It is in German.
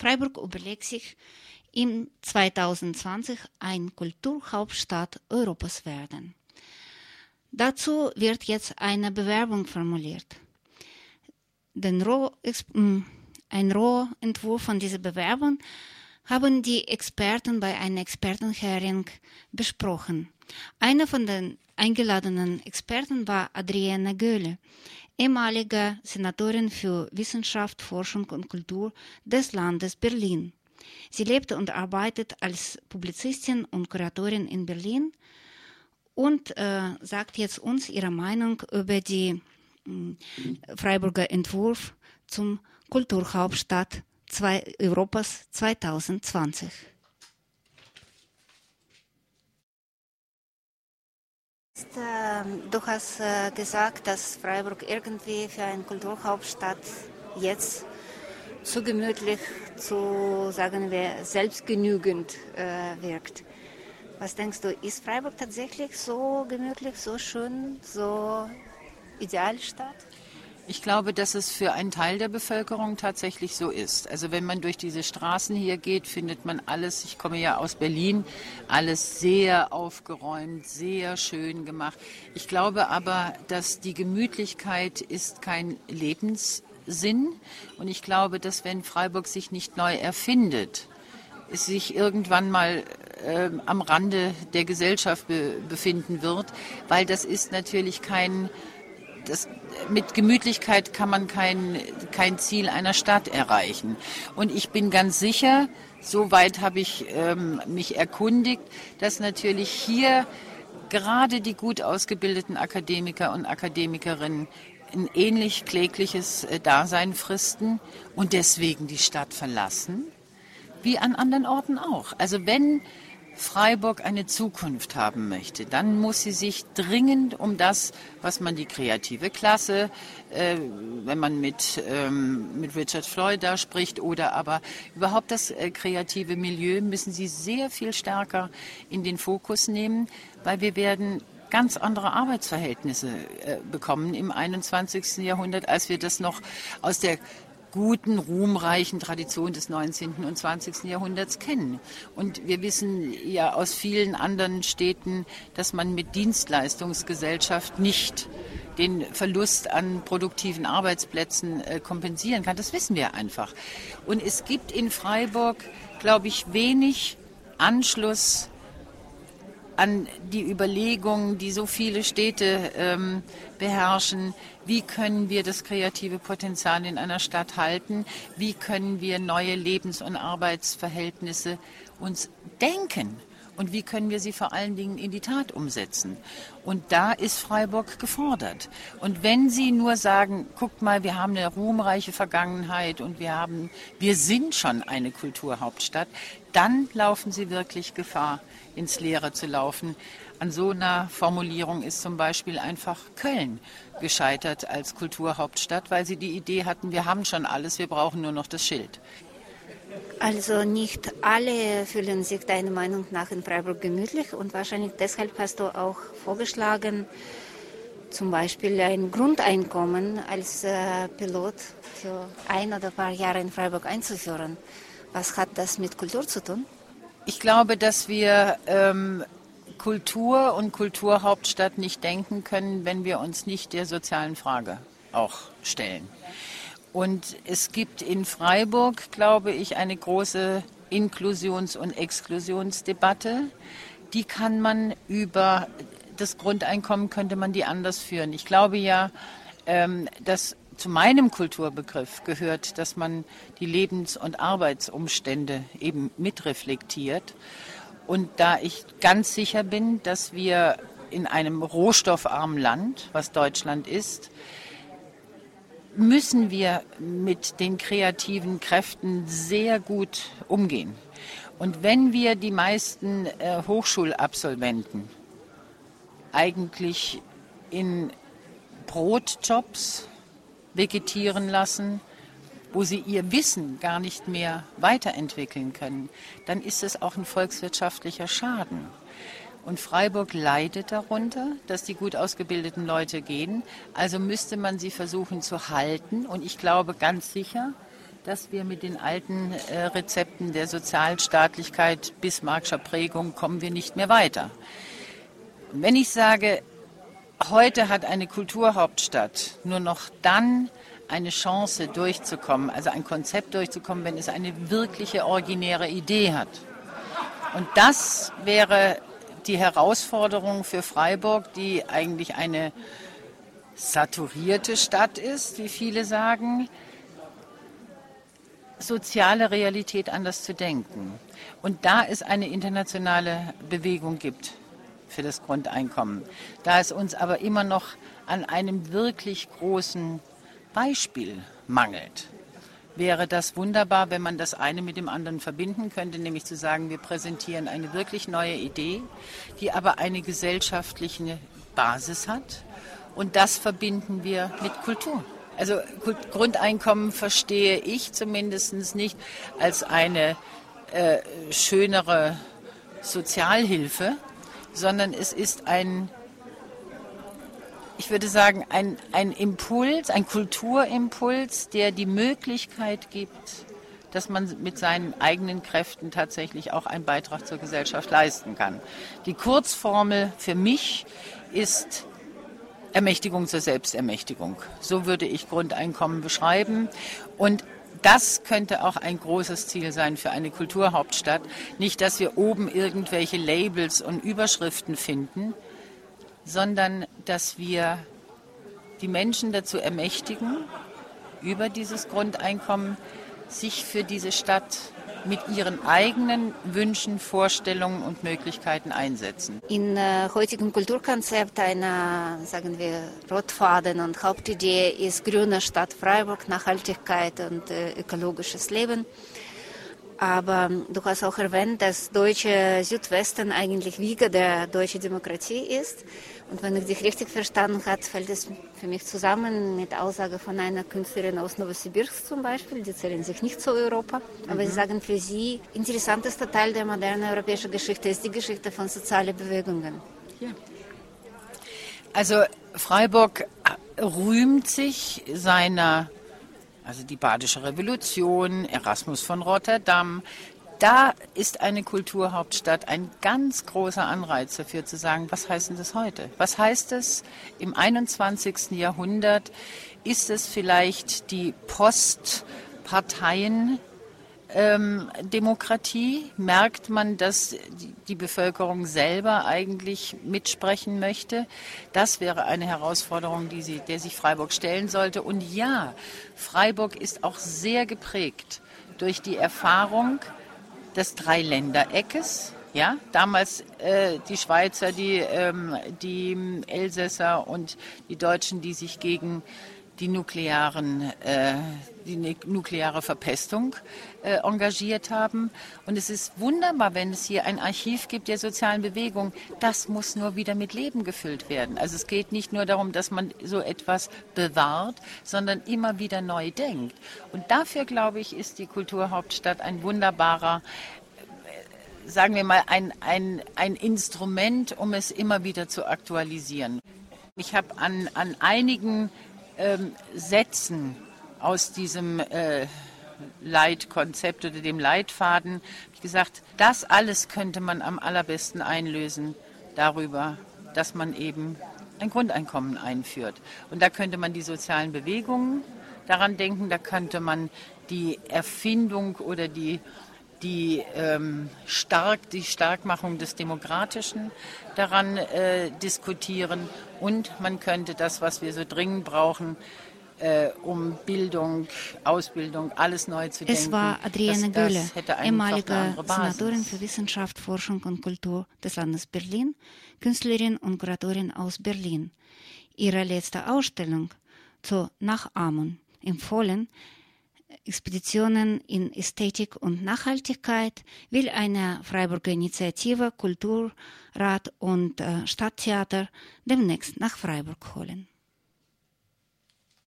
Freiburg überlegt sich, im 2020 ein Kulturhauptstadt Europas werden. Dazu wird jetzt eine Bewerbung formuliert. Roh, ein Rohentwurf von dieser Bewerbung haben die Experten bei einer Expertenhearing besprochen. Einer von den eingeladenenen Experten war Adrienne Göhle, ehemalige Senatorin für Wissenschaft, Forschung und Kultur des Landes Berlin. Sie lebt und arbeitet als Publizistin und Kuratorin in Berlin und äh, sagt jetzt uns ihre Meinung über die äh, Freiburger Entwurf zum Kulturhauptstadt zwei, Europas 2020. Du hast äh, gesagt, dass Freiburg irgendwie für eine Kulturhauptstadt jetzt zu gemütlich, zu, sagen wir, selbstgenügend äh, wirkt. Was denkst du, ist Freiburg tatsächlich so gemütlich, so schön, so ideal Stadt? Ich glaube, dass es für einen Teil der Bevölkerung tatsächlich so ist. Also wenn man durch diese Straßen hier geht, findet man alles, ich komme ja aus Berlin, alles sehr aufgeräumt, sehr schön gemacht. Ich glaube aber, dass die Gemütlichkeit ist kein Lebenssinn. Und ich glaube, dass wenn Freiburg sich nicht neu erfindet, es sich irgendwann mal äh, am Rande der Gesellschaft be befinden wird, weil das ist natürlich kein das, mit Gemütlichkeit kann man kein, kein Ziel einer Stadt erreichen. Und ich bin ganz sicher, soweit habe ich ähm, mich erkundigt, dass natürlich hier gerade die gut ausgebildeten Akademiker und Akademikerinnen ein ähnlich klägliches äh, Dasein fristen und deswegen die Stadt verlassen, wie an anderen Orten auch. Also wenn Freiburg eine Zukunft haben möchte, dann muss sie sich dringend um das, was man die kreative Klasse, äh, wenn man mit, ähm, mit Richard Floyd da spricht, oder aber überhaupt das äh, kreative Milieu, müssen sie sehr viel stärker in den Fokus nehmen, weil wir werden ganz andere Arbeitsverhältnisse äh, bekommen im 21. Jahrhundert, als wir das noch aus der guten, ruhmreichen Tradition des 19. und 20. Jahrhunderts kennen. Und wir wissen ja aus vielen anderen Städten, dass man mit Dienstleistungsgesellschaft nicht den Verlust an produktiven Arbeitsplätzen äh, kompensieren kann. Das wissen wir einfach. Und es gibt in Freiburg, glaube ich, wenig Anschluss an die Überlegungen, die so viele Städte ähm, beherrschen. Wie können wir das kreative Potenzial in einer Stadt halten? Wie können wir neue Lebens- und Arbeitsverhältnisse uns denken? Und wie können wir sie vor allen Dingen in die Tat umsetzen? Und da ist Freiburg gefordert. Und wenn Sie nur sagen, guckt mal, wir haben eine ruhmreiche Vergangenheit und wir haben, wir sind schon eine Kulturhauptstadt, dann laufen Sie wirklich Gefahr, ins Leere zu laufen. An so einer Formulierung ist zum Beispiel einfach Köln gescheitert als Kulturhauptstadt, weil sie die Idee hatten, wir haben schon alles, wir brauchen nur noch das Schild. Also nicht alle fühlen sich deiner Meinung nach in Freiburg gemütlich und wahrscheinlich deshalb hast du auch vorgeschlagen, zum Beispiel ein Grundeinkommen als äh, Pilot für ein oder ein paar Jahre in Freiburg einzuführen. Was hat das mit Kultur zu tun? Ich glaube, dass wir ähm, Kultur und Kulturhauptstadt nicht denken können, wenn wir uns nicht der sozialen Frage auch stellen. Und es gibt in Freiburg, glaube ich, eine große Inklusions- und Exklusionsdebatte. Die kann man über das Grundeinkommen könnte man die anders führen. Ich glaube ja, ähm, dass zu meinem Kulturbegriff gehört, dass man die Lebens- und Arbeitsumstände eben mitreflektiert. Und da ich ganz sicher bin, dass wir in einem rohstoffarmen Land, was Deutschland ist, müssen wir mit den kreativen Kräften sehr gut umgehen. Und wenn wir die meisten äh, Hochschulabsolventen eigentlich in Brotjobs vegetieren lassen, wo sie ihr Wissen gar nicht mehr weiterentwickeln können, dann ist es auch ein volkswirtschaftlicher Schaden. Und Freiburg leidet darunter, dass die gut ausgebildeten Leute gehen. Also müsste man sie versuchen zu halten. Und ich glaube ganz sicher, dass wir mit den alten äh, Rezepten der Sozialstaatlichkeit, Bismarckscher Prägung kommen wir nicht mehr weiter. Wenn ich sage, heute hat eine Kulturhauptstadt nur noch dann eine Chance durchzukommen, also ein Konzept durchzukommen, wenn es eine wirkliche originäre Idee hat. Und das wäre die Herausforderung für Freiburg, die eigentlich eine saturierte Stadt ist, wie viele sagen, soziale Realität anders zu denken. Und da es eine internationale Bewegung gibt für das Grundeinkommen, da es uns aber immer noch an einem wirklich großen Beispiel mangelt, wäre das wunderbar, wenn man das eine mit dem anderen verbinden könnte, nämlich zu sagen, wir präsentieren eine wirklich neue Idee, die aber eine gesellschaftliche Basis hat. Und das verbinden wir mit Kultur. Also Grundeinkommen verstehe ich zumindest nicht als eine äh, schönere Sozialhilfe, sondern es ist ein, ich würde sagen, ein, ein Impuls, ein Kulturimpuls, der die Möglichkeit gibt, dass man mit seinen eigenen Kräften tatsächlich auch einen Beitrag zur Gesellschaft leisten kann. Die Kurzformel für mich ist Ermächtigung zur Selbstermächtigung. So würde ich Grundeinkommen beschreiben. Und das könnte auch ein großes Ziel sein für eine Kulturhauptstadt. Nicht, dass wir oben irgendwelche Labels und Überschriften finden, sondern dass wir die Menschen dazu ermächtigen, über dieses Grundeinkommen sich für diese Stadt mit ihren eigenen Wünschen, Vorstellungen und Möglichkeiten einsetzen. In äh, heutigen Kulturkonzept einer, sagen wir, Rotfaden und Hauptidee ist grüne Stadt Freiburg, Nachhaltigkeit und äh, ökologisches Leben. Aber du hast auch erwähnt, dass deutsche Südwesten eigentlich Wiege der deutschen Demokratie ist. Und wenn ich dich richtig verstanden habe, fällt es für mich zusammen mit Aussage von einer Künstlerin aus Novosibirsk zum Beispiel. Die zählen sich nicht zu Europa, aber mhm. sie sagen, für sie interessantester Teil der modernen europäischen Geschichte ist die Geschichte von sozialen Bewegungen. Ja. Also Freiburg rühmt sich seiner also die Badische Revolution, Erasmus von Rotterdam. Da ist eine Kulturhauptstadt ein ganz großer Anreiz dafür zu sagen, was heißt denn das heute? Was heißt es im 21. Jahrhundert? Ist es vielleicht die Postparteien ähm, Demokratie? Merkt man, dass die Bevölkerung selber eigentlich mitsprechen möchte? Das wäre eine Herausforderung, die sie, der sich Freiburg stellen sollte. Und ja, Freiburg ist auch sehr geprägt durch die Erfahrung des Dreiländereckes. Ja, damals äh, die Schweizer, die, ähm, die Elsässer und die Deutschen, die sich gegen die nuklearen, äh, die nukleare Verpestung äh, engagiert haben. Und es ist wunderbar, wenn es hier ein Archiv gibt der sozialen Bewegung. Das muss nur wieder mit Leben gefüllt werden. Also es geht nicht nur darum, dass man so etwas bewahrt, sondern immer wieder neu denkt. Und dafür, glaube ich, ist die Kulturhauptstadt ein wunderbarer äh, sagen wir mal, ein, ein, ein Instrument, um es immer wieder zu aktualisieren. Ich habe an, an einigen ähm, Sätzen aus diesem äh, Leitkonzept oder dem Leitfaden ich gesagt, das alles könnte man am allerbesten einlösen darüber, dass man eben ein Grundeinkommen einführt. Und da könnte man die sozialen Bewegungen daran denken, da könnte man die Erfindung oder die die, ähm, stark, die Starkmachung des Demokratischen daran äh, diskutieren und man könnte das, was wir so dringend brauchen, äh, um Bildung, Ausbildung, alles neu zu denken. Es war Adrienne Gölle, ehemalige Senatorin für Wissenschaft, Forschung und Kultur des Landes Berlin, Künstlerin und Kuratorin aus Berlin. Ihre letzte Ausstellung zur Nachahmung empfohlen Expeditionen in Ästhetik und Nachhaltigkeit will eine Freiburger Initiative Kulturrat und äh, Stadttheater demnächst nach Freiburg holen.